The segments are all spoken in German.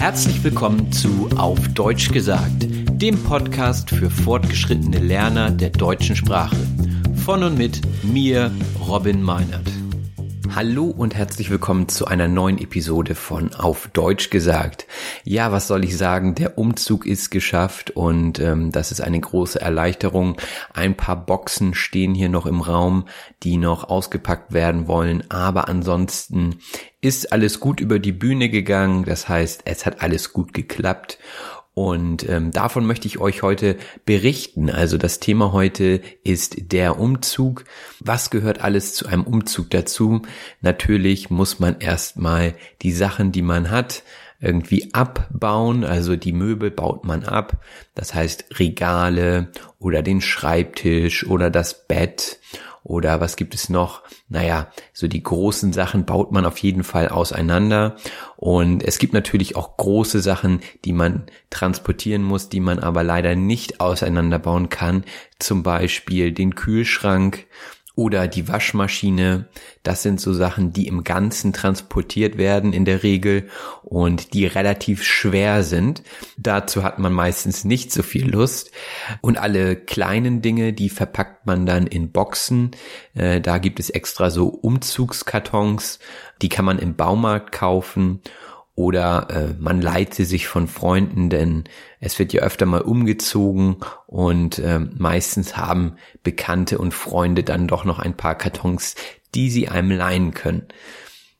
Herzlich willkommen zu Auf Deutsch gesagt, dem Podcast für fortgeschrittene Lerner der deutschen Sprache. Von und mit mir, Robin Meinert. Hallo und herzlich willkommen zu einer neuen Episode von Auf Deutsch gesagt. Ja, was soll ich sagen? Der Umzug ist geschafft und ähm, das ist eine große Erleichterung. Ein paar Boxen stehen hier noch im Raum, die noch ausgepackt werden wollen, aber ansonsten ist alles gut über die Bühne gegangen. Das heißt, es hat alles gut geklappt und ähm, davon möchte ich euch heute berichten. Also das Thema heute ist der Umzug. Was gehört alles zu einem Umzug dazu? Natürlich muss man erstmal die Sachen, die man hat, irgendwie abbauen. Also die Möbel baut man ab. Das heißt Regale oder den Schreibtisch oder das Bett oder was gibt es noch? Naja, so die großen Sachen baut man auf jeden Fall auseinander. Und es gibt natürlich auch große Sachen, die man transportieren muss, die man aber leider nicht auseinanderbauen kann. Zum Beispiel den Kühlschrank oder die Waschmaschine. Das sind so Sachen, die im Ganzen transportiert werden in der Regel und die relativ schwer sind. Dazu hat man meistens nicht so viel Lust. Und alle kleinen Dinge, die verpackt man dann in Boxen. Äh, da gibt es extra so Umzugskartons. Die kann man im Baumarkt kaufen oder äh, man leiht sie sich von Freunden, denn es wird ja öfter mal umgezogen und äh, meistens haben Bekannte und Freunde dann doch noch ein paar Kartons, die sie einem leihen können.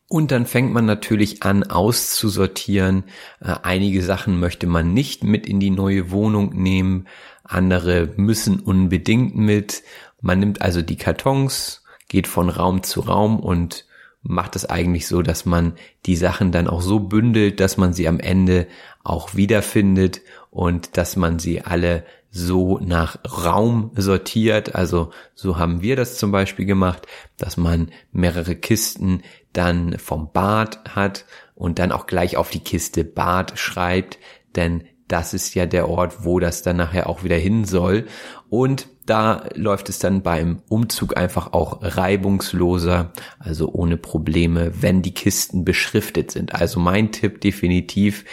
Und dann fängt man natürlich an auszusortieren. Äh, einige Sachen möchte man nicht mit in die neue Wohnung nehmen, andere müssen unbedingt mit. Man nimmt also die Kartons, geht von Raum zu Raum und macht es eigentlich so, dass man die Sachen dann auch so bündelt, dass man sie am Ende auch wiederfindet und dass man sie alle so nach Raum sortiert. Also so haben wir das zum Beispiel gemacht, dass man mehrere Kisten dann vom Bad hat und dann auch gleich auf die Kiste Bad schreibt, denn das ist ja der Ort, wo das dann nachher auch wieder hin soll. Und da läuft es dann beim Umzug einfach auch reibungsloser, also ohne Probleme, wenn die Kisten beschriftet sind. Also mein Tipp definitiv,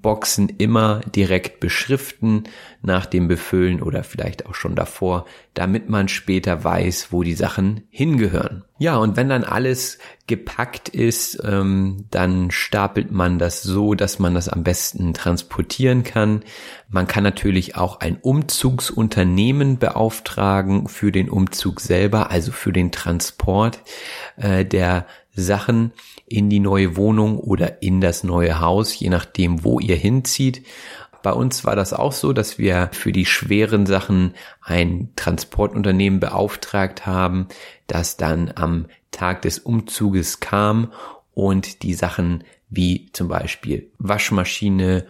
Boxen immer direkt beschriften nach dem Befüllen oder vielleicht auch schon davor, damit man später weiß, wo die Sachen hingehören. Ja, und wenn dann alles gepackt ist, ähm, dann stapelt man das so, dass man das am besten transportieren kann. Man kann natürlich auch ein Umzugsunternehmen beauftragen für den Umzug selber, also für den Transport äh, der Sachen in die neue Wohnung oder in das neue Haus, je nachdem, wo ihr hinzieht. Bei uns war das auch so, dass wir für die schweren Sachen ein Transportunternehmen beauftragt haben, das dann am Tag des Umzuges kam und die Sachen wie zum Beispiel Waschmaschine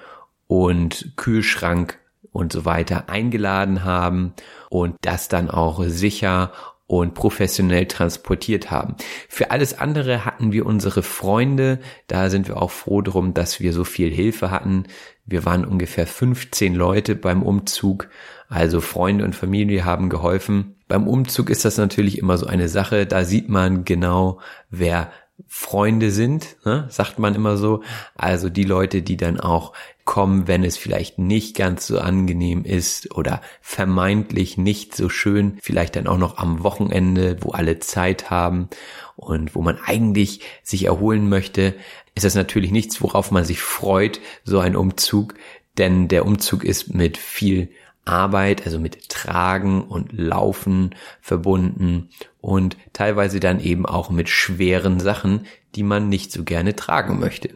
und Kühlschrank und so weiter eingeladen haben und das dann auch sicher und professionell transportiert haben. Für alles andere hatten wir unsere Freunde, da sind wir auch froh drum, dass wir so viel Hilfe hatten. Wir waren ungefähr 15 Leute beim Umzug, also Freunde und Familie haben geholfen. Beim Umzug ist das natürlich immer so eine Sache, da sieht man genau, wer Freunde sind, ne, sagt man immer so. Also die Leute, die dann auch kommen, wenn es vielleicht nicht ganz so angenehm ist oder vermeintlich nicht so schön, vielleicht dann auch noch am Wochenende, wo alle Zeit haben und wo man eigentlich sich erholen möchte, ist das natürlich nichts, worauf man sich freut, so ein Umzug, denn der Umzug ist mit viel Arbeit, also mit Tragen und Laufen verbunden und teilweise dann eben auch mit schweren Sachen, die man nicht so gerne tragen möchte.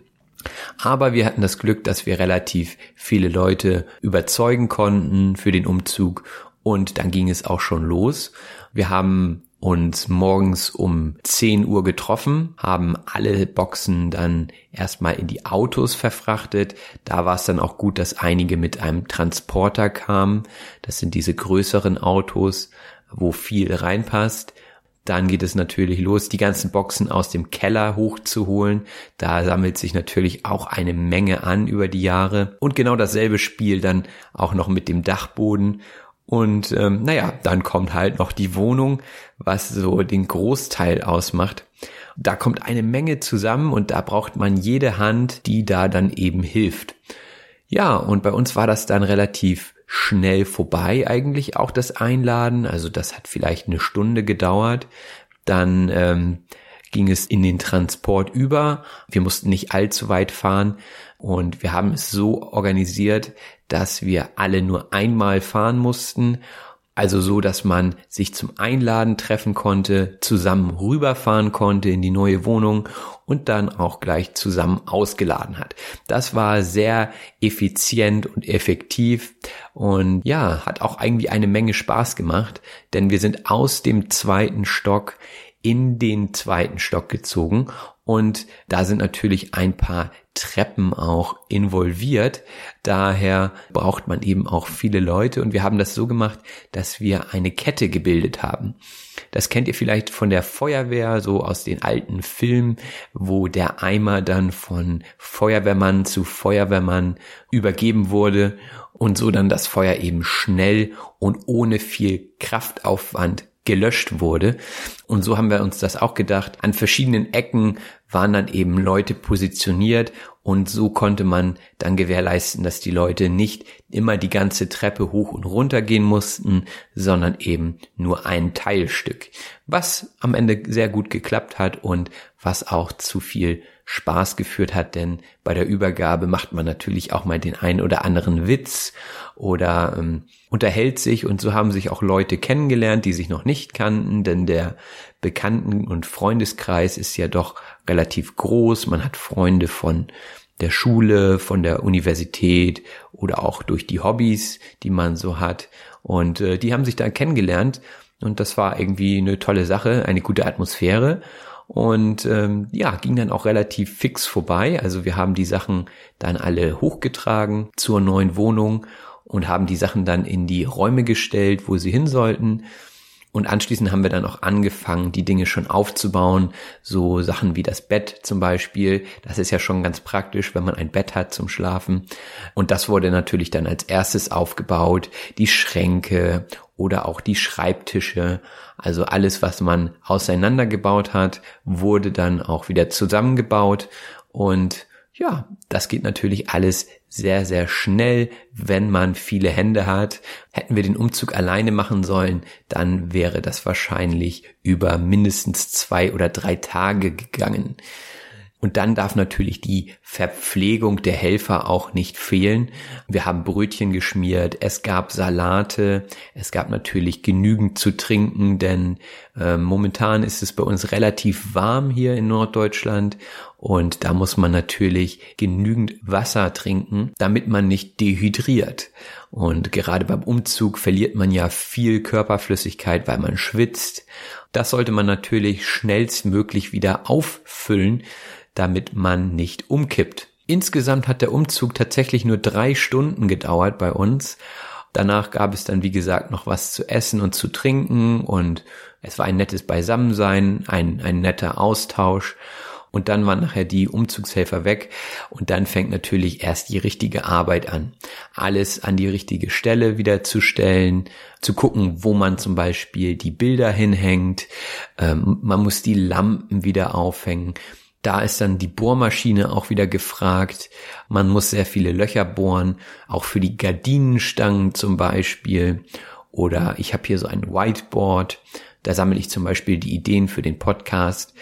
Aber wir hatten das Glück, dass wir relativ viele Leute überzeugen konnten für den Umzug und dann ging es auch schon los. Wir haben uns morgens um 10 Uhr getroffen, haben alle Boxen dann erstmal in die Autos verfrachtet. Da war es dann auch gut, dass einige mit einem Transporter kamen. Das sind diese größeren Autos, wo viel reinpasst. Dann geht es natürlich los, die ganzen Boxen aus dem Keller hochzuholen. Da sammelt sich natürlich auch eine Menge an über die Jahre. Und genau dasselbe Spiel dann auch noch mit dem Dachboden. Und ähm, naja, dann kommt halt noch die Wohnung, was so den Großteil ausmacht. Da kommt eine Menge zusammen und da braucht man jede Hand, die da dann eben hilft. Ja, und bei uns war das dann relativ schnell vorbei eigentlich auch das Einladen. Also das hat vielleicht eine Stunde gedauert. Dann ähm, ging es in den Transport über. Wir mussten nicht allzu weit fahren und wir haben es so organisiert, dass wir alle nur einmal fahren mussten also so, dass man sich zum Einladen treffen konnte, zusammen rüberfahren konnte in die neue Wohnung und dann auch gleich zusammen ausgeladen hat. Das war sehr effizient und effektiv und ja, hat auch irgendwie eine Menge Spaß gemacht, denn wir sind aus dem zweiten Stock in den zweiten Stock gezogen und da sind natürlich ein paar Treppen auch involviert. Daher braucht man eben auch viele Leute und wir haben das so gemacht, dass wir eine Kette gebildet haben. Das kennt ihr vielleicht von der Feuerwehr, so aus den alten Filmen, wo der Eimer dann von Feuerwehrmann zu Feuerwehrmann übergeben wurde und so dann das Feuer eben schnell und ohne viel Kraftaufwand gelöscht wurde. Und so haben wir uns das auch gedacht. An verschiedenen Ecken waren dann eben Leute positioniert und so konnte man dann gewährleisten, dass die Leute nicht immer die ganze Treppe hoch und runter gehen mussten, sondern eben nur ein Teilstück. Was am Ende sehr gut geklappt hat und was auch zu viel Spaß geführt hat, denn bei der Übergabe macht man natürlich auch mal den einen oder anderen Witz oder ähm, unterhält sich und so haben sich auch Leute kennengelernt, die sich noch nicht kannten, denn der Bekannten- und Freundeskreis ist ja doch relativ groß. Man hat Freunde von der Schule, von der Universität oder auch durch die Hobbys, die man so hat. Und äh, die haben sich da kennengelernt und das war irgendwie eine tolle Sache, eine gute Atmosphäre und ähm, ja, ging dann auch relativ fix vorbei. Also wir haben die Sachen dann alle hochgetragen zur neuen Wohnung und haben die Sachen dann in die Räume gestellt, wo sie hin sollten. Und anschließend haben wir dann auch angefangen, die Dinge schon aufzubauen. So Sachen wie das Bett zum Beispiel. Das ist ja schon ganz praktisch, wenn man ein Bett hat zum Schlafen. Und das wurde natürlich dann als erstes aufgebaut. Die Schränke oder auch die Schreibtische. Also alles, was man auseinandergebaut hat, wurde dann auch wieder zusammengebaut. Und ja, das geht natürlich alles sehr, sehr schnell, wenn man viele Hände hat. Hätten wir den Umzug alleine machen sollen, dann wäre das wahrscheinlich über mindestens zwei oder drei Tage gegangen. Und dann darf natürlich die Verpflegung der Helfer auch nicht fehlen. Wir haben Brötchen geschmiert, es gab Salate, es gab natürlich genügend zu trinken, denn momentan ist es bei uns relativ warm hier in Norddeutschland und da muss man natürlich genügend Wasser trinken, damit man nicht dehydriert. Und gerade beim Umzug verliert man ja viel Körperflüssigkeit, weil man schwitzt. Das sollte man natürlich schnellstmöglich wieder auffüllen, damit man nicht umkippt. Insgesamt hat der Umzug tatsächlich nur drei Stunden gedauert bei uns Danach gab es dann, wie gesagt, noch was zu essen und zu trinken und es war ein nettes Beisammensein, ein, ein netter Austausch. Und dann waren nachher die Umzugshelfer weg und dann fängt natürlich erst die richtige Arbeit an. Alles an die richtige Stelle wieder zu stellen, zu gucken, wo man zum Beispiel die Bilder hinhängt. Ähm, man muss die Lampen wieder aufhängen. Da ist dann die Bohrmaschine auch wieder gefragt. Man muss sehr viele Löcher bohren, auch für die Gardinenstangen zum Beispiel. Oder ich habe hier so ein Whiteboard. Da sammle ich zum Beispiel die Ideen für den Podcast.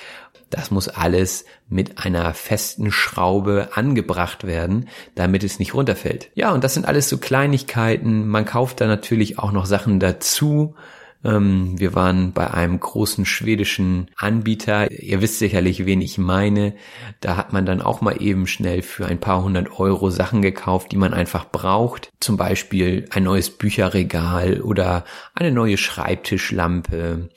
Das muss alles mit einer festen Schraube angebracht werden, damit es nicht runterfällt. Ja, und das sind alles so Kleinigkeiten. Man kauft da natürlich auch noch Sachen dazu. Ähm, wir waren bei einem großen schwedischen Anbieter. Ihr wisst sicherlich, wen ich meine. Da hat man dann auch mal eben schnell für ein paar hundert Euro Sachen gekauft, die man einfach braucht. Zum Beispiel ein neues Bücherregal oder eine neue Schreibtischlampe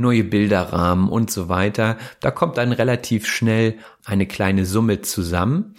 neue Bilderrahmen und so weiter. Da kommt dann relativ schnell eine kleine Summe zusammen.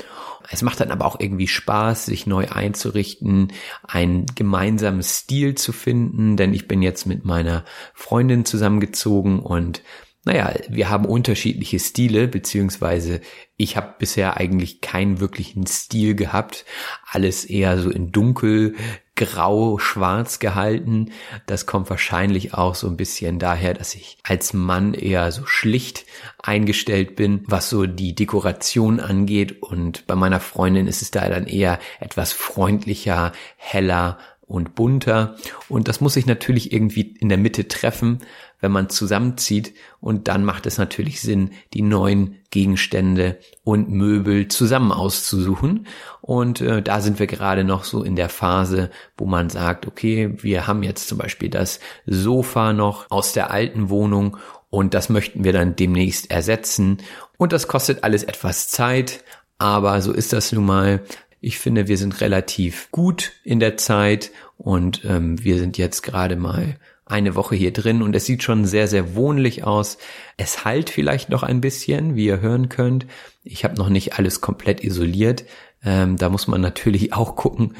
Es macht dann aber auch irgendwie Spaß, sich neu einzurichten, einen gemeinsamen Stil zu finden, denn ich bin jetzt mit meiner Freundin zusammengezogen und naja, wir haben unterschiedliche Stile, beziehungsweise ich habe bisher eigentlich keinen wirklichen Stil gehabt. Alles eher so in dunkel, grau, schwarz gehalten. Das kommt wahrscheinlich auch so ein bisschen daher, dass ich als Mann eher so schlicht eingestellt bin, was so die Dekoration angeht. Und bei meiner Freundin ist es da dann eher etwas freundlicher, heller und bunter. Und das muss sich natürlich irgendwie in der Mitte treffen, wenn man zusammenzieht. Und dann macht es natürlich Sinn, die neuen Gegenstände und Möbel zusammen auszusuchen. Und äh, da sind wir gerade noch so in der Phase, wo man sagt, okay, wir haben jetzt zum Beispiel das Sofa noch aus der alten Wohnung und das möchten wir dann demnächst ersetzen. Und das kostet alles etwas Zeit, aber so ist das nun mal. Ich finde, wir sind relativ gut in der Zeit und ähm, wir sind jetzt gerade mal eine Woche hier drin und es sieht schon sehr, sehr wohnlich aus. Es halt vielleicht noch ein bisschen, wie ihr hören könnt. Ich habe noch nicht alles komplett isoliert. Ähm, da muss man natürlich auch gucken,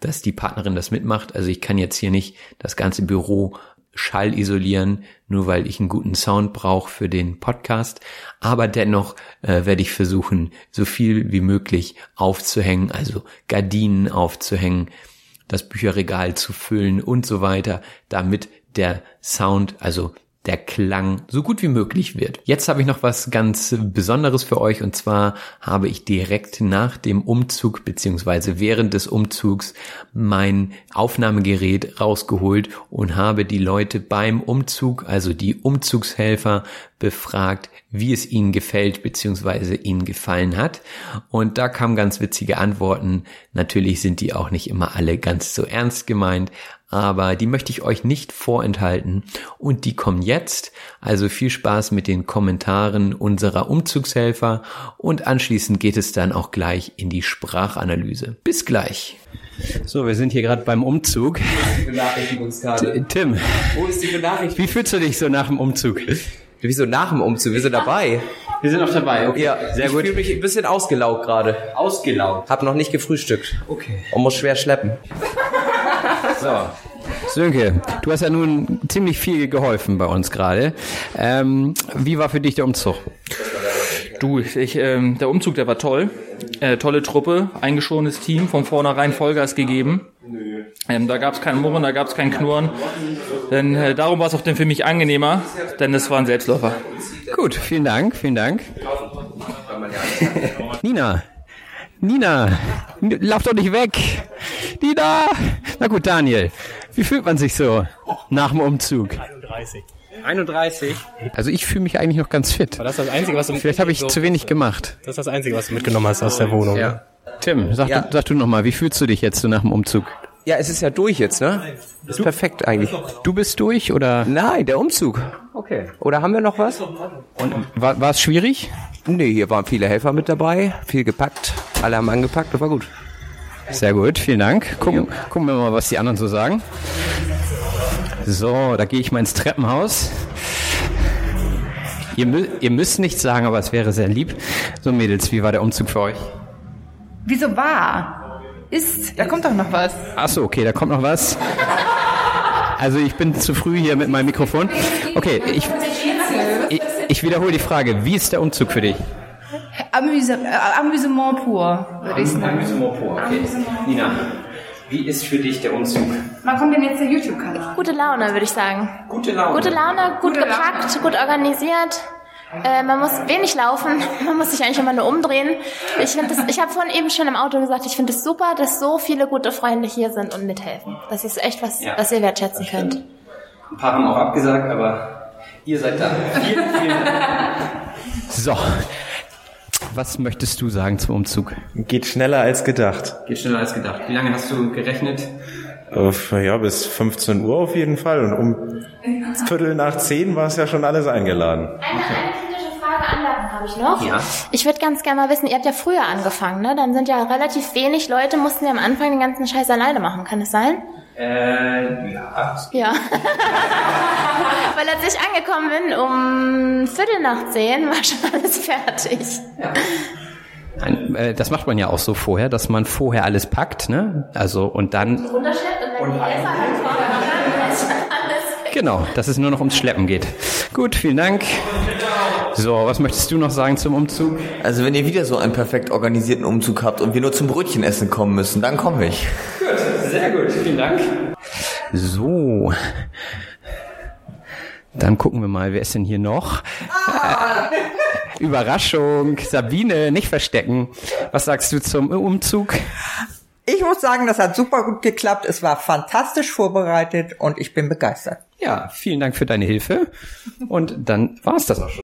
dass die Partnerin das mitmacht. Also ich kann jetzt hier nicht das ganze Büro Schall isolieren, nur weil ich einen guten Sound brauche für den Podcast. Aber dennoch äh, werde ich versuchen, so viel wie möglich aufzuhängen, also Gardinen aufzuhängen, das Bücherregal zu füllen und so weiter, damit der Sound, also der Klang so gut wie möglich wird. Jetzt habe ich noch was ganz Besonderes für euch und zwar habe ich direkt nach dem Umzug beziehungsweise während des Umzugs mein Aufnahmegerät rausgeholt und habe die Leute beim Umzug, also die Umzugshelfer, befragt, wie es ihnen gefällt beziehungsweise ihnen gefallen hat. Und da kamen ganz witzige Antworten. Natürlich sind die auch nicht immer alle ganz so ernst gemeint, aber die möchte ich euch nicht vorenthalten und die kommen jetzt. Also viel Spaß mit den Kommentaren unserer Umzugshelfer und anschließend geht es dann auch gleich in die Sprachanalyse. Bis gleich. So, wir sind hier gerade beim Umzug. Benachrichtigungskarte. Tim, Wo ist die Benachrichtigung? wie fühlst du dich so nach dem Umzug? Wieso nach dem Umzug? Wir sind dabei. Wir sind auch dabei. Okay. Ja, sehr ich gut. fühle mich ein bisschen ausgelaugt gerade. Ausgelaugt. Hab noch nicht gefrühstückt. Okay. Und muss schwer schleppen. So. Sönke, du hast ja nun ziemlich viel geholfen bei uns gerade. Ähm, wie war für dich der Umzug? Du, ich, ähm, der Umzug, der war toll. Äh, tolle Truppe, eingeschorenes Team, von vornherein Vollgas gegeben. Ähm, da gab es kein Murren, da gab es kein Knurren. Denn äh, darum war es auch denn für mich angenehmer, denn es war ein Selbstläufer. Gut, vielen Dank, vielen Dank. Nina, Nina, lauf doch nicht weg. Nina! Na gut, Daniel, wie fühlt man sich so nach dem Umzug? 31. Also ich fühle mich eigentlich noch ganz fit. Das ist das Einzige, was du Vielleicht habe ich zu wenig gemacht. Das ist das Einzige, was du mitgenommen hast aus der Wohnung. Ja. Tim, sag, Ja. du, sag du noch mal, wie fühlst du dich jetzt so nach dem Umzug? Ja, es ist ja durch jetzt, ne? Ist perfekt eigentlich. Du bist durch oder Nein, der Umzug. Okay. Oder haben wir noch was? war, war es schwierig? Nee, hier waren viele Helfer mit dabei. Viel gepackt. Alle haben angepackt. Das war gut. Sehr gut, vielen Dank. Gucken, gucken wir mal, was die anderen so sagen. So, da gehe ich mal ins Treppenhaus. Ihr, mü ihr müsst nichts sagen, aber es wäre sehr lieb. So Mädels, wie war der Umzug für euch? Wieso war? Ist, da kommt doch noch was. Ach so, okay, da kommt noch was. Also ich bin zu früh hier mit meinem Mikrofon. Okay, ich, ich, ich wiederhole die Frage. Wie ist der Umzug für dich? Amüse, äh, Amüsement pur, würde ich sagen. Amüsement pur, okay. Nina, wie ist für dich der Umzug? Wann kommt denn jetzt der YouTube-Kanal? Gute Laune, würde ich sagen. Gute Laune. Gute Laune, gut Gute gepackt, gut organisiert. Äh, man muss wenig laufen, man muss sich eigentlich immer nur umdrehen. Ich finde das, ich habe vorhin eben schon im Auto gesagt, ich finde es das super, dass so viele gute Freunde hier sind und mithelfen. Das ist echt was, Ja, was ihr wertschätzen könnt. Ein paar haben auch abgesagt, aber ihr seid da. Vielen, vielen Dank. So, was möchtest du sagen zum Umzug? Geht schneller als gedacht. Geht schneller als gedacht. Wie lange hast du gerechnet? Äh, Ja, bis 15 Uhr auf jeden Fall. Und um Viertel nach zehn war es ja schon alles eingeladen. Frage habe ich noch. Ja. Ich würde ganz gerne mal wissen, ihr habt ja früher angefangen, ne? Dann sind ja relativ wenig Leute, mussten ja am Anfang den ganzen Scheiß alleine machen. Kann es sein? Äh, ja. Ja. Weil als ich angekommen bin, um Viertel nach zehn war schon alles fertig. Nein, äh, das macht man ja auch so vorher, dass man vorher alles packt, ne? Also und dann Runterschleppt und wenn die dann ist alles weg. genau, dass es nur noch ums Schleppen geht. Gut, vielen Dank. So, was möchtest du noch sagen zum Umzug? Also wenn ihr wieder so einen perfekt organisierten Umzug habt und wir nur zum Brötchenessen kommen müssen, dann komme ich. Sehr gut, vielen Dank. So. Dann gucken wir mal, wer ist denn hier noch? Äh, Überraschung, Sabine, nicht verstecken. Was sagst du zum Umzug? Ich muss sagen, das hat super gut geklappt. Es war fantastisch vorbereitet und ich bin begeistert. Ja, vielen Dank für deine Hilfe. Und dann war's das auch schon.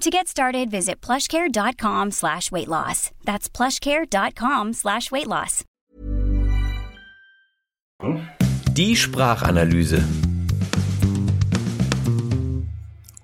To get started, visit plushcare.com slash weight loss. That's plushcare.com slash weight loss. Die Sprachanalyse.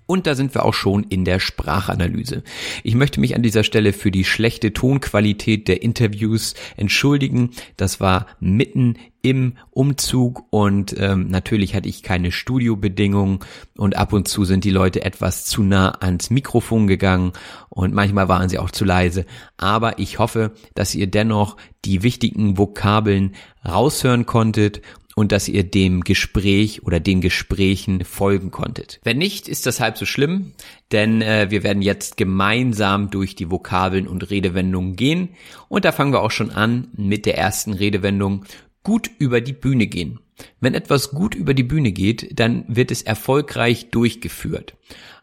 Und da sind wir auch schon in der Sprachanalyse. Ich möchte mich an dieser Stelle für die schlechte Tonqualität der Interviews entschuldigen. Das war mitten im Umzug und ähm, natürlich hatte ich keine Studiobedingungen und ab und zu sind die Leute etwas zu nah ans Mikrofon gegangen und manchmal waren sie auch zu leise. Aber ich hoffe, dass ihr dennoch die wichtigen Vokabeln raushören konntet und dass ihr dem Gespräch oder den Gesprächen folgen konntet. Wenn nicht, ist das halb so schlimm, denn äh, wir werden jetzt gemeinsam durch die Vokabeln und Redewendungen gehen und da fangen wir auch schon an mit der ersten Redewendung gut über die Bühne gehen. Wenn etwas gut über die Bühne geht, dann wird es erfolgreich durchgeführt.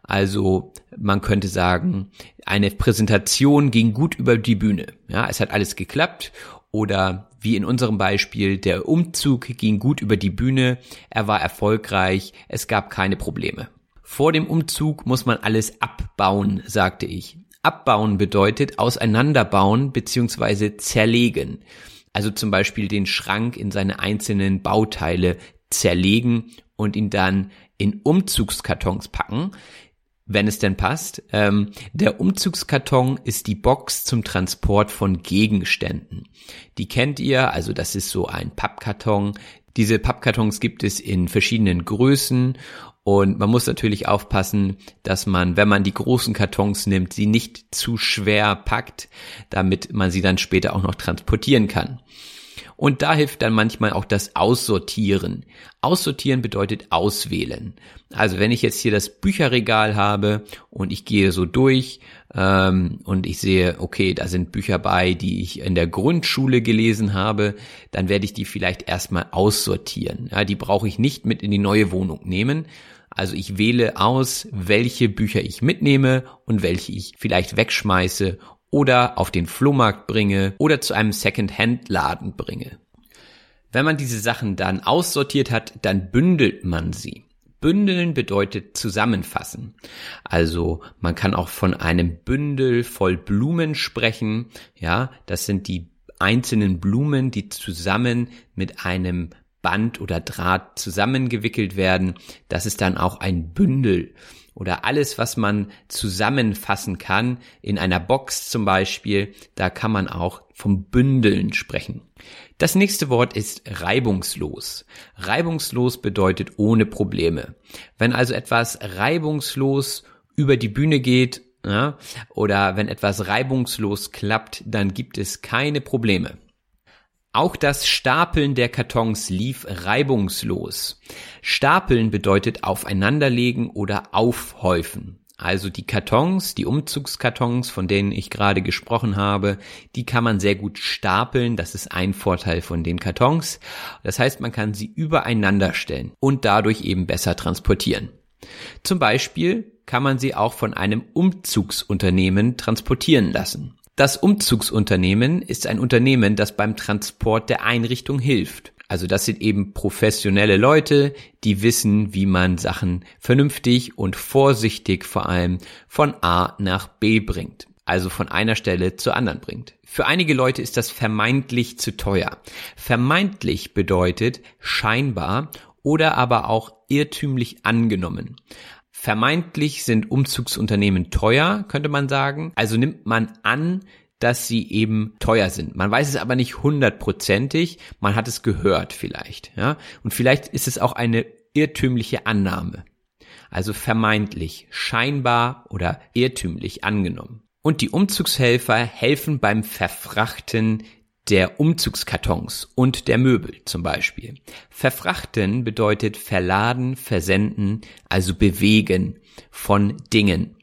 Also man könnte sagen, eine Präsentation ging gut über die Bühne. Ja, es hat alles geklappt oder wie in unserem Beispiel, der Umzug ging gut über die Bühne, er war erfolgreich, es gab keine Probleme. Vor dem Umzug muss man alles abbauen, sagte ich. Abbauen bedeutet auseinanderbauen bzw. zerlegen. Also zum Beispiel den Schrank in seine einzelnen Bauteile zerlegen und ihn dann in Umzugskartons packen wenn es denn passt. Ähm, der Umzugskarton ist die Box zum Transport von Gegenständen. Die kennt ihr, also das ist so ein Pappkarton. Diese Pappkartons gibt es in verschiedenen Größen und man muss natürlich aufpassen, dass man, wenn man die großen Kartons nimmt, sie nicht zu schwer packt, damit man sie dann später auch noch transportieren kann. Und da hilft dann manchmal auch das Aussortieren. Aussortieren bedeutet auswählen. Also wenn ich jetzt hier das Bücherregal habe und ich gehe so durch ähm, und ich sehe, okay, da sind Bücher bei, die ich in der Grundschule gelesen habe, dann werde ich die vielleicht erstmal aussortieren. Ja, die brauche ich nicht mit in die neue Wohnung nehmen. Also ich wähle aus, welche Bücher ich mitnehme und welche ich vielleicht wegschmeiße oder auf den Flohmarkt bringe oder zu einem Second-Hand-Laden bringe. Wenn man diese Sachen dann aussortiert hat, dann bündelt man sie. Bündeln bedeutet zusammenfassen. Also man kann auch von einem Bündel voll Blumen sprechen. Ja, das sind die einzelnen Blumen, die zusammen mit einem Band oder Draht zusammengewickelt werden. Das ist dann auch ein Bündel oder alles, was man zusammenfassen kann, in einer Box zum Beispiel, da kann man auch vom Bündeln sprechen. Das nächste Wort ist reibungslos. Reibungslos bedeutet ohne Probleme. Wenn also etwas reibungslos über die Bühne geht, ja, oder wenn etwas reibungslos klappt, dann gibt es keine Probleme. Auch das Stapeln der Kartons lief reibungslos. Stapeln bedeutet aufeinanderlegen oder aufhäufen. Also die Kartons, die Umzugskartons, von denen ich gerade gesprochen habe, die kann man sehr gut stapeln. Das ist ein Vorteil von den Kartons. Das heißt, man kann sie übereinander stellen und dadurch eben besser transportieren. Zum Beispiel kann man sie auch von einem Umzugsunternehmen transportieren lassen. Das Umzugsunternehmen ist ein Unternehmen, das beim Transport der Einrichtung hilft. Also das sind eben professionelle Leute, die wissen, wie man Sachen vernünftig und vorsichtig vor allem von A nach B bringt. Also von einer Stelle zur anderen bringt. Für einige Leute ist das vermeintlich zu teuer. Vermeintlich bedeutet scheinbar oder aber auch irrtümlich angenommen. Vermeintlich sind Umzugsunternehmen teuer, könnte man sagen. Also nimmt man an, dass sie eben teuer sind. Man weiß es aber nicht hundertprozentig. Man hat es gehört vielleicht, ja. Und vielleicht ist es auch eine irrtümliche Annahme. Also vermeintlich, scheinbar oder irrtümlich angenommen. Und die Umzugshelfer helfen beim Verfrachten der Umzugskartons und der Möbel zum Beispiel. Verfrachten bedeutet verladen, versenden, also bewegen von Dingen.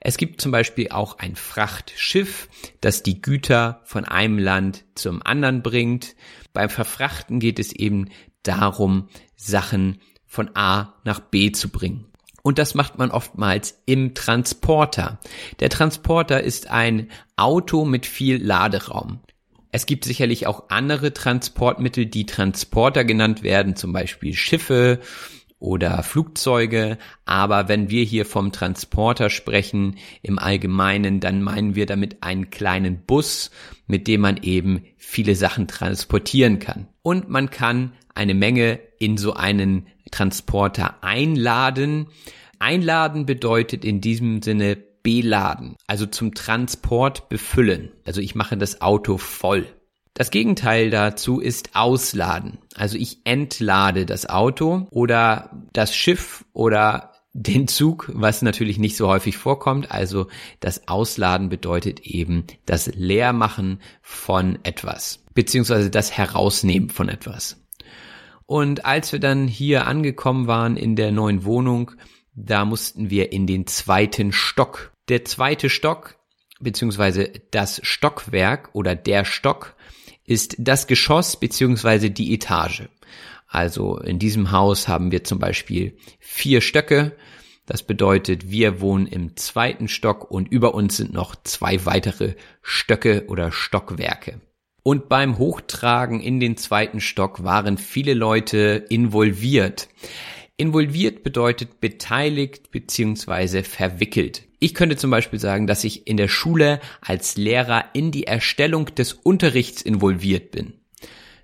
Es gibt zum Beispiel auch ein Frachtschiff, das die Güter von einem Land zum anderen bringt. Beim Verfrachten geht es eben darum, Sachen von A nach B zu bringen. Und das macht man oftmals im Transporter. Der Transporter ist ein Auto mit viel Laderaum. Es gibt sicherlich auch andere Transportmittel, die Transporter genannt werden, zum Beispiel Schiffe oder Flugzeuge. Aber wenn wir hier vom Transporter sprechen im Allgemeinen, dann meinen wir damit einen kleinen Bus, mit dem man eben viele Sachen transportieren kann. Und man kann eine Menge in so einen Transporter einladen. Einladen bedeutet in diesem Sinne beladen, also zum Transport befüllen. Also ich mache das Auto voll. Das Gegenteil dazu ist ausladen. Also ich entlade das Auto oder das Schiff oder den Zug, was natürlich nicht so häufig vorkommt. Also das Ausladen bedeutet eben das Leermachen von etwas, beziehungsweise das Herausnehmen von etwas. Und als wir dann hier angekommen waren in der neuen Wohnung, da mussten wir in den zweiten Stock. Der zweite Stock, beziehungsweise das Stockwerk oder der Stock ist das Geschoss beziehungsweise die Etage. Also in diesem Haus haben wir zum Beispiel vier Stöcke. Das bedeutet, wir wohnen im zweiten Stock und über uns sind noch zwei weitere Stöcke oder Stockwerke. Und beim Hochtragen in den zweiten Stock waren viele Leute involviert. Involviert bedeutet beteiligt beziehungsweise verwickelt. Ich könnte zum Beispiel sagen, dass ich in der Schule als Lehrer in die Erstellung des Unterrichts involviert bin.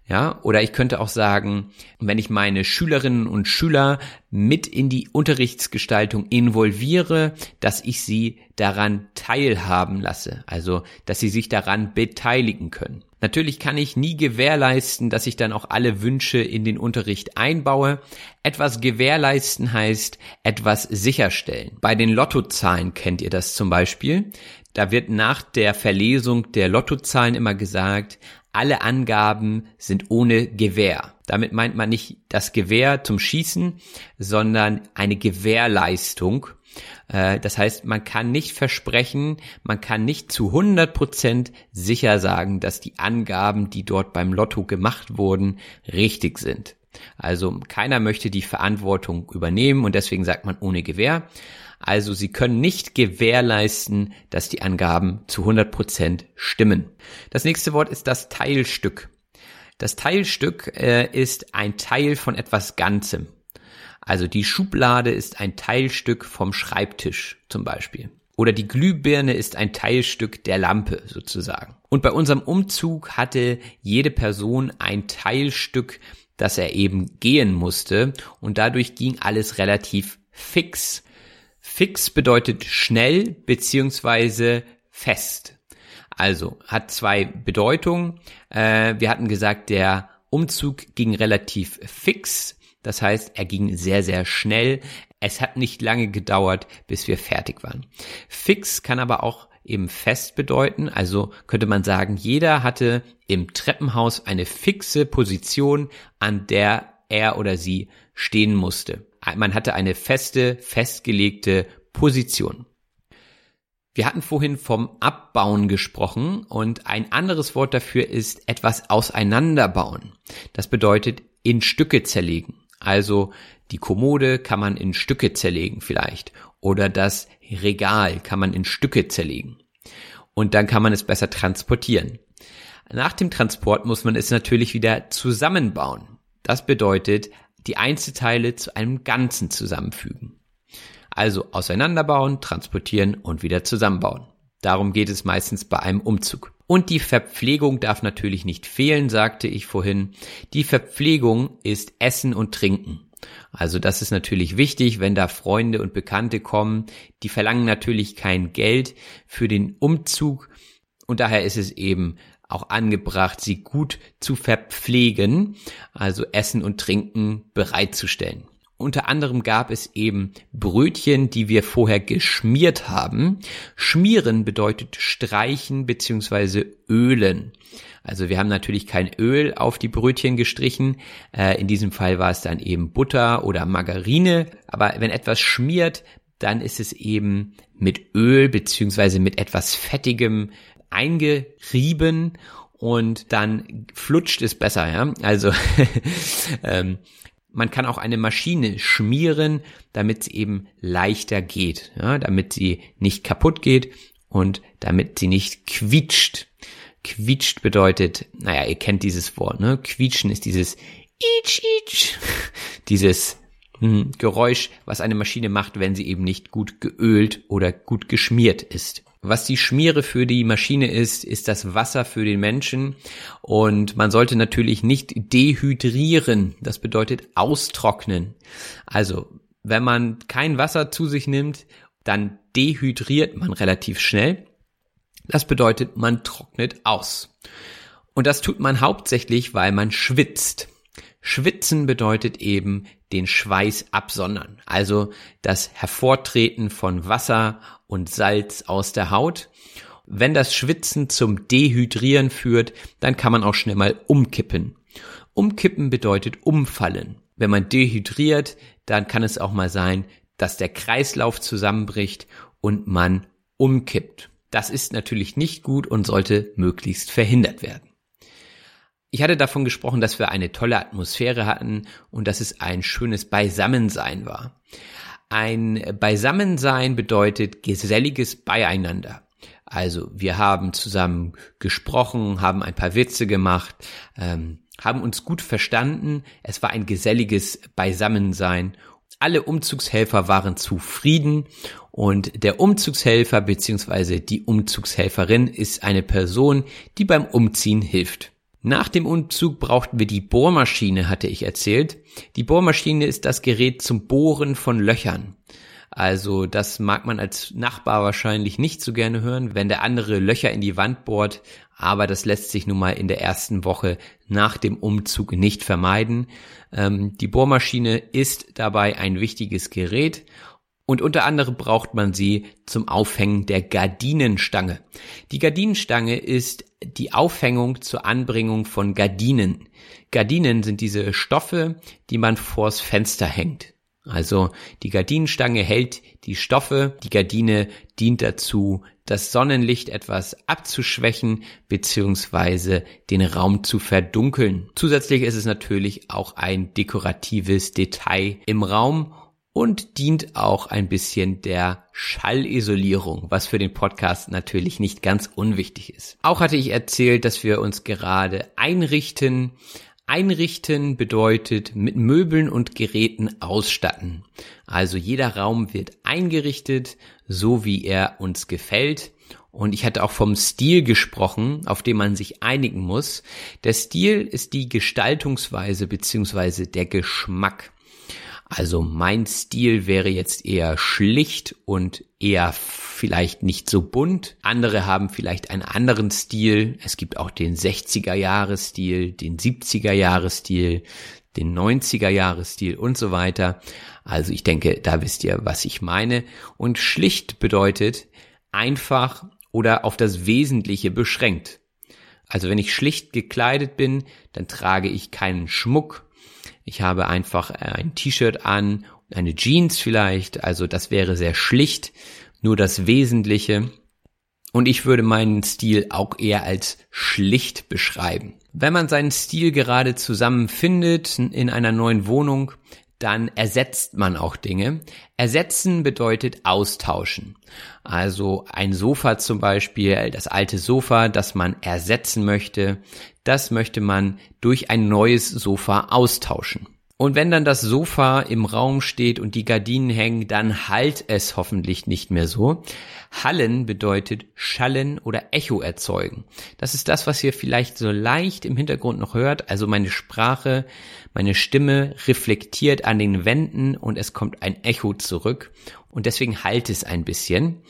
Ja, oder ich könnte auch sagen, wenn ich meine Schülerinnen und Schüler mit in die Unterrichtsgestaltung involviere, dass ich sie daran teilhaben lasse, also dass sie sich daran beteiligen können. Natürlich kann ich nie gewährleisten, dass ich dann auch alle Wünsche in den Unterricht einbaue. Etwas gewährleisten heißt etwas sicherstellen. Bei den Lottozahlen kennt ihr das zum Beispiel. Da wird nach der Verlesung der Lottozahlen immer gesagt, alle Angaben sind ohne Gewähr. Damit meint man nicht das Gewehr zum Schießen, sondern eine Gewährleistung. Äh, das heißt, man kann nicht versprechen, man kann nicht zu 100 Prozent sicher sagen, dass die Angaben, die dort beim Lotto gemacht wurden, richtig sind. Also keiner möchte die Verantwortung übernehmen und deswegen sagt man ohne Gewähr. Also Sie können nicht gewährleisten, dass die Angaben zu 100 Prozent stimmen. Das nächste Wort ist das Teilstück. Das Teilstück äh, ist ein Teil von etwas Ganzem. Also die Schublade ist ein Teilstück vom Schreibtisch zum Beispiel. Oder die Glühbirne ist ein Teilstück der Lampe sozusagen. Und bei unserem Umzug hatte jede Person ein Teilstück, das er eben gehen musste. Und dadurch ging alles relativ fix. Fix bedeutet schnell beziehungsweise fest. Also hat zwei Bedeutungen. Äh, wir hatten gesagt, der Umzug ging relativ fix. Das heißt, er ging sehr, sehr schnell. Es hat nicht lange gedauert, bis wir fertig waren. Fix kann aber auch eben fest bedeuten. Also könnte man sagen, jeder hatte im Treppenhaus eine fixe Position, an der er oder sie stehen musste. Man hatte eine feste, festgelegte Position. Wir hatten vorhin vom Abbauen gesprochen und ein anderes Wort dafür ist etwas auseinanderbauen. Das bedeutet in Stücke zerlegen. Also die Kommode kann man in Stücke zerlegen vielleicht oder das Regal kann man in Stücke zerlegen. Und dann kann man es besser transportieren. Nach dem Transport muss man es natürlich wieder zusammenbauen. Das bedeutet, die Einzelteile zu einem Ganzen zusammenfügen. Also auseinanderbauen, transportieren und wieder zusammenbauen. Darum geht es meistens bei einem Umzug. Und die Verpflegung darf natürlich nicht fehlen, sagte ich vorhin. Die Verpflegung ist Essen und Trinken. Also das ist natürlich wichtig, wenn da Freunde und Bekannte kommen. Die verlangen natürlich kein Geld für den Umzug und daher ist es eben auch angebracht, sie gut zu verpflegen, also Essen und Trinken bereitzustellen. Unter anderem gab es eben Brötchen, die wir vorher geschmiert haben. Schmieren bedeutet streichen beziehungsweise ölen. Also wir haben natürlich kein Öl auf die Brötchen gestrichen. Äh, in diesem Fall war es dann eben Butter oder Margarine. Aber wenn etwas schmiert, dann ist es eben mit Öl beziehungsweise mit etwas Fettigem eingerieben und dann flutscht es besser, ja. Also ähm, man kann auch eine Maschine schmieren, damit sie eben leichter geht, ja, damit sie nicht kaputt geht und damit sie nicht quietscht. Quietscht bedeutet, naja, ihr kennt dieses Wort, ne? Quietschen ist dieses Itch, Itch, dieses hm, Geräusch, was eine Maschine macht, wenn sie eben nicht gut geölt oder gut geschmiert ist. Was die Schmiere für die Maschine ist, ist das Wasser für den Menschen. Und man sollte natürlich nicht dehydrieren. Das bedeutet austrocknen. Also, wenn man kein Wasser zu sich nimmt, dann dehydriert man relativ schnell. Das bedeutet, man trocknet aus. Und das tut man hauptsächlich, weil man schwitzt. Schwitzen bedeutet eben den Schweiß absondern, also das Hervortreten von Wasser und Salz aus der Haut. Wenn das Schwitzen zum Dehydrieren führt, dann kann man auch schnell mal umkippen. Umkippen bedeutet umfallen. Wenn man dehydriert, dann kann es auch mal sein, dass der Kreislauf zusammenbricht und man umkippt. Das ist natürlich nicht gut und sollte möglichst verhindert werden. Ich hatte davon gesprochen, dass wir eine tolle Atmosphäre hatten und dass es ein schönes Beisammensein war. Ein Beisammensein bedeutet geselliges Beieinander. Also wir haben zusammen gesprochen, haben ein paar Witze gemacht, ähm, haben uns gut verstanden. Es war ein geselliges Beisammensein. Alle Umzugshelfer waren zufrieden und der Umzugshelfer bzw. die Umzugshelferin ist eine Person, die beim Umziehen hilft. Nach dem Umzug brauchten wir die Bohrmaschine, hatte ich erzählt. Die Bohrmaschine ist das Gerät zum Bohren von Löchern. Also das mag man als Nachbar wahrscheinlich nicht so gerne hören, wenn der andere Löcher in die Wand bohrt, aber das lässt sich nun mal in der ersten Woche nach dem Umzug nicht vermeiden. Ähm, die Bohrmaschine ist dabei ein wichtiges Gerät Und unter anderem braucht man sie zum Aufhängen der Gardinenstange. Die Gardinenstange ist die Aufhängung zur Anbringung von Gardinen. Gardinen sind diese Stoffe, die man vors Fenster hängt. Also die Gardinenstange hält die Stoffe, die Gardine dient dazu, das Sonnenlicht etwas abzuschwächen beziehungsweise den Raum zu verdunkeln. Zusätzlich ist es natürlich auch ein dekoratives Detail im Raum und dient auch ein bisschen der Schallisolierung, was für den Podcast natürlich nicht ganz unwichtig ist. Auch hatte ich erzählt, dass wir uns gerade einrichten. Einrichten bedeutet mit Möbeln und Geräten ausstatten. Also jeder Raum wird eingerichtet, so wie er uns gefällt. Und ich hatte auch vom Stil gesprochen, auf den man sich einigen muss. Der Stil ist die Gestaltungsweise beziehungsweise der Geschmack. Also mein Stil wäre jetzt eher schlicht und eher vielleicht nicht so bunt. Andere haben vielleicht einen anderen Stil. Es gibt auch den 60er Jahres Stil, den 70er Jahres Stil, den 90er Jahres Stil und so weiter. Also ich denke, da wisst ihr, was ich meine. Und schlicht bedeutet einfach oder auf das Wesentliche beschränkt. Also wenn ich schlicht gekleidet bin, dann trage ich keinen Schmuck, ich habe einfach äh, ein T-Shirt an, eine Jeans vielleicht, also das wäre sehr schlicht, nur das Wesentliche. Und ich würde meinen Stil auch eher als schlicht beschreiben. Wenn man seinen Stil gerade zusammenfindet in einer neuen Wohnung, dann ersetzt man auch Dinge. Ersetzen bedeutet austauschen. Also ein Sofa zum Beispiel, das alte Sofa, das man ersetzen möchte, das möchte man durch ein neues Sofa austauschen. Und wenn dann das Sofa im Raum steht und die Gardinen hängen, dann halt es hoffentlich nicht mehr so. Hallen bedeutet schallen oder Echo erzeugen. Das ist das, was ihr vielleicht so leicht im Hintergrund noch hört. Also meine Sprache, meine Stimme reflektiert an den Wänden und es kommt ein Echo zurück. Und deswegen halt es ein bisschen.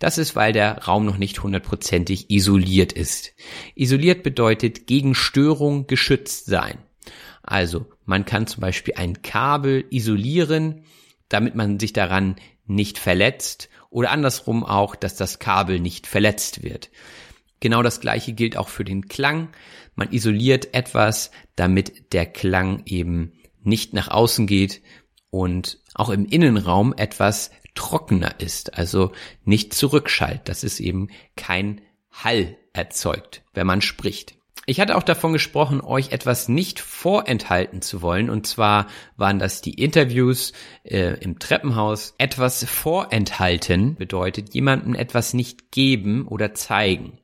Das ist, weil der Raum noch nicht hundertprozentig isoliert ist. Isoliert bedeutet gegen Störung geschützt sein. Also man kann zum Beispiel ein Kabel isolieren, damit man sich daran nicht verletzt oder andersrum auch, dass das Kabel nicht verletzt wird. Genau das gleiche gilt auch für den Klang. Man isoliert etwas, damit der Klang eben nicht nach außen geht und auch im Innenraum etwas trockener ist, also nicht zurückschallt. Das ist eben kein Hall erzeugt, wenn man spricht. Ich hatte auch davon gesprochen, euch etwas nicht vorenthalten zu wollen. Und zwar waren das die Interviews äh, im Treppenhaus. Etwas vorenthalten bedeutet jemandem etwas nicht geben oder zeigen.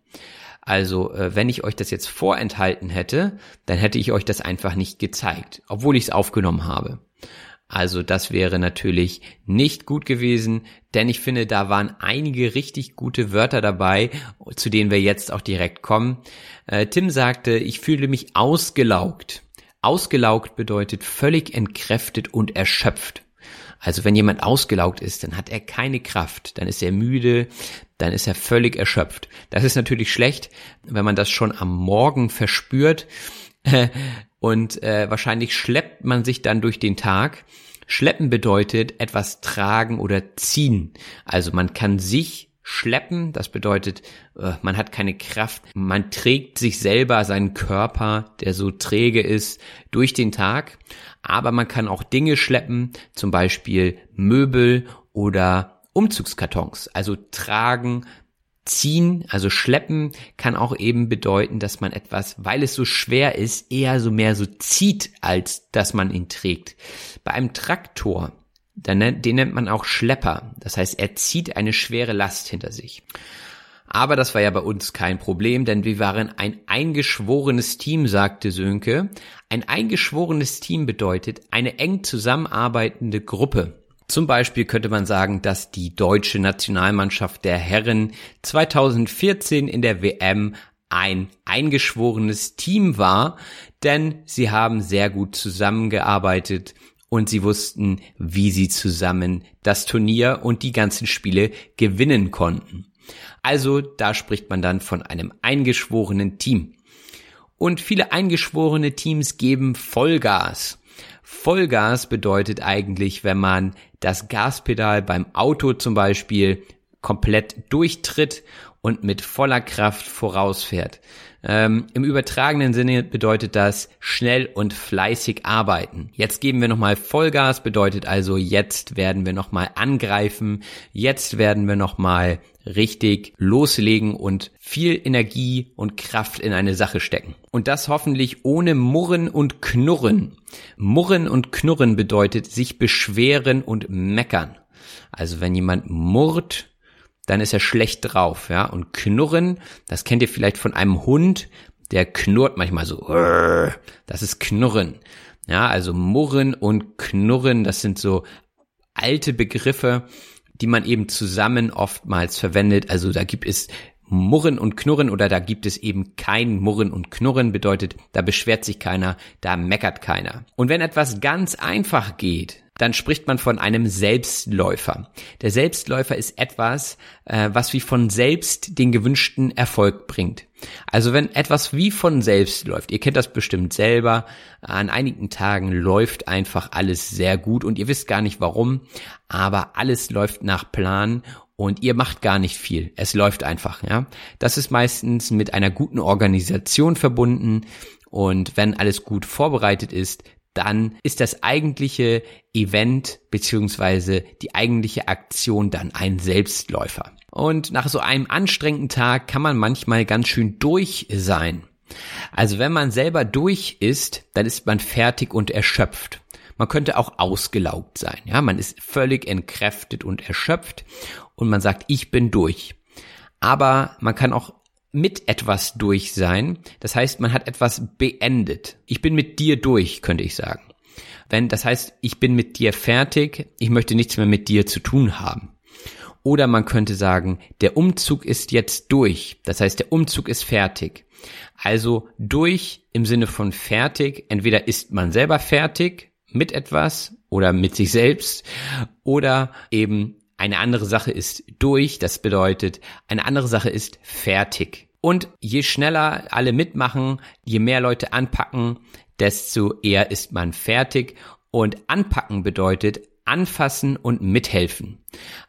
Also, äh, wenn ich euch das jetzt vorenthalten hätte, dann hätte ich euch das einfach nicht gezeigt, obwohl ich es aufgenommen habe. Also das wäre natürlich nicht gut gewesen, denn ich finde, da waren einige richtig gute Wörter dabei, zu denen wir jetzt auch direkt kommen. Äh, Tim sagte, ich fühle mich ausgelaugt. Ausgelaugt bedeutet völlig entkräftet und erschöpft. Also wenn jemand ausgelaugt ist, dann hat er keine Kraft, dann ist er müde, dann ist er völlig erschöpft. Das ist natürlich schlecht, wenn man das schon am Morgen verspürt. Und äh, wahrscheinlich schleppt man sich dann durch den Tag. Schleppen bedeutet etwas tragen oder ziehen. Also man kann sich schleppen, das bedeutet, äh, man hat keine Kraft, man trägt sich selber, seinen Körper, der so träge ist, durch den Tag. Aber man kann auch Dinge schleppen, zum Beispiel Möbel oder Umzugskartons, also tragen, Ziehen, also schleppen, kann auch eben bedeuten, dass man etwas, weil es so schwer ist, eher so mehr so zieht, als dass man ihn trägt. Bei einem Traktor, den nennt man auch Schlepper. Das heißt, er zieht eine schwere Last hinter sich. Aber das war ja bei uns kein Problem, denn wir waren ein eingeschworenes Team, sagte Sönke. Ein eingeschworenes Team bedeutet eine eng zusammenarbeitende Gruppe. Zum Beispiel könnte man sagen, dass die deutsche Nationalmannschaft der Herren 2014 in der WM ein eingeschworenes Team war, denn sie haben sehr gut zusammengearbeitet und sie wussten, wie sie zusammen das Turnier und die ganzen Spiele gewinnen konnten. Also da spricht man dann von einem eingeschworenen Team. Und viele eingeschworene Teams geben Vollgas. Vollgas bedeutet eigentlich, wenn man das Gaspedal beim Auto zum Beispiel komplett durchtritt und mit voller Kraft vorausfährt. Ähm, Im übertragenen Sinne bedeutet das schnell und fleißig arbeiten. Jetzt geben wir nochmal Vollgas, bedeutet also jetzt werden wir nochmal angreifen, jetzt werden wir nochmal richtig loslegen und viel Energie und Kraft in eine Sache stecken. Und das hoffentlich ohne Murren und Knurren. Murren und Knurren bedeutet sich beschweren und meckern. Also wenn jemand murrt, dann ist er schlecht drauf, ja. Und knurren, das kennt ihr vielleicht von einem Hund, der knurrt manchmal so. Das ist Knurren. Ja, also Murren und Knurren, das sind so alte Begriffe, die man eben zusammen oftmals verwendet. Also da gibt es Murren und Knurren oder da gibt es eben kein Murren und Knurren bedeutet, da beschwert sich keiner, da meckert keiner. Und wenn etwas ganz einfach geht, dann spricht man von einem Selbstläufer. Der Selbstläufer ist etwas, äh, was wie von selbst den gewünschten Erfolg bringt. Also wenn etwas wie von selbst läuft, ihr kennt das bestimmt selber, an einigen Tagen läuft einfach alles sehr gut und ihr wisst gar nicht warum, aber alles läuft nach Plan und ihr macht gar nicht viel. Es läuft einfach, ja. Das ist meistens mit einer guten Organisation verbunden und wenn alles gut vorbereitet ist, dann ist das eigentliche Event beziehungsweise die eigentliche Aktion dann ein Selbstläufer. Und nach so einem anstrengenden Tag kann man manchmal ganz schön durch sein. Also wenn man selber durch ist, dann ist man fertig und erschöpft. Man könnte auch ausgelaugt sein. Ja, man ist völlig entkräftet und erschöpft und man sagt, ich bin durch. Aber man kann auch mit etwas durch sein. Das heißt, man hat etwas beendet. Ich bin mit dir durch, könnte ich sagen. Wenn, das heißt, ich bin mit dir fertig, ich möchte nichts mehr mit dir zu tun haben. Oder man könnte sagen, der Umzug ist jetzt durch. Das heißt, der Umzug ist fertig. Also durch im Sinne von fertig. Entweder ist man selber fertig mit etwas oder mit sich selbst oder eben eine andere Sache ist durch. Das bedeutet, eine andere Sache ist fertig. Und je schneller alle mitmachen, je mehr Leute anpacken, desto eher ist man fertig. Und anpacken bedeutet anfassen und mithelfen.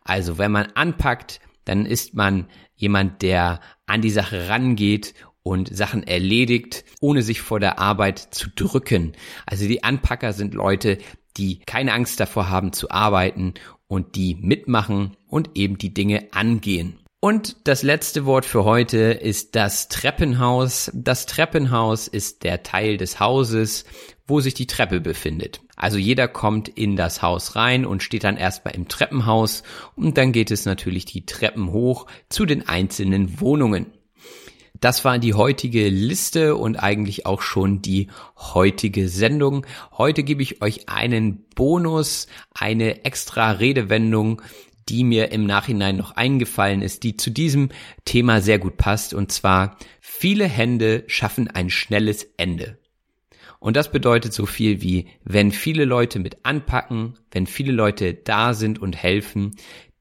Also wenn man anpackt, dann ist man jemand, der an die Sache rangeht und Sachen erledigt, ohne sich vor der Arbeit zu drücken. Also die Anpacker sind Leute, die keine Angst davor haben zu arbeiten und die mitmachen und eben die Dinge angehen. Und das letzte Wort für heute ist das Treppenhaus. Das Treppenhaus ist der Teil des Hauses, wo sich die Treppe befindet. Also jeder kommt in das Haus rein und steht dann erstmal im Treppenhaus und dann geht es natürlich die Treppen hoch zu den einzelnen Wohnungen. Das war die heutige Liste und eigentlich auch schon die heutige Sendung. Heute gebe ich euch einen Bonus, eine extra Redewendung, die mir im Nachhinein noch eingefallen ist, die zu diesem Thema sehr gut passt, und zwar viele Hände schaffen ein schnelles Ende. Und das bedeutet so viel wie, wenn viele Leute mit anpacken, wenn viele Leute da sind und helfen,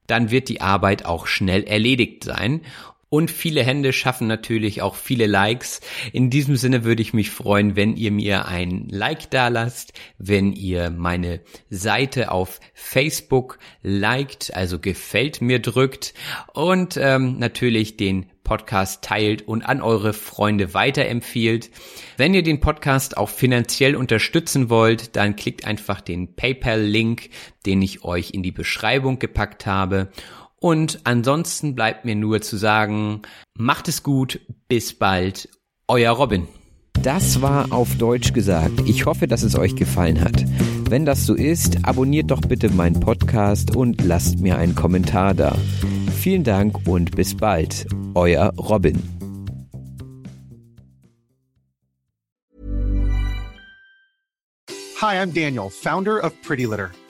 dann wird die Arbeit auch schnell erledigt sein. Und viele Hände schaffen natürlich auch viele Likes. In diesem Sinne würde ich mich freuen, wenn ihr mir ein Like da lasst, wenn ihr meine Seite auf Facebook liked, also gefällt mir drückt und ähm, natürlich den Podcast teilt und an eure Freunde weiterempfiehlt. Wenn ihr den Podcast auch finanziell unterstützen wollt, dann klickt einfach den PayPal-Link, den ich euch in die Beschreibung gepackt habe. Und ansonsten bleibt mir nur zu sagen, macht es gut, bis bald, euer Robin. Das war auf Deutsch gesagt. Ich hoffe, dass es euch gefallen hat. Wenn das so ist, abonniert doch bitte meinen Podcast und lasst mir einen Kommentar da. Vielen Dank und bis bald. Euer Robin. Hi, I'm Daniel, Founder of Pretty Litter.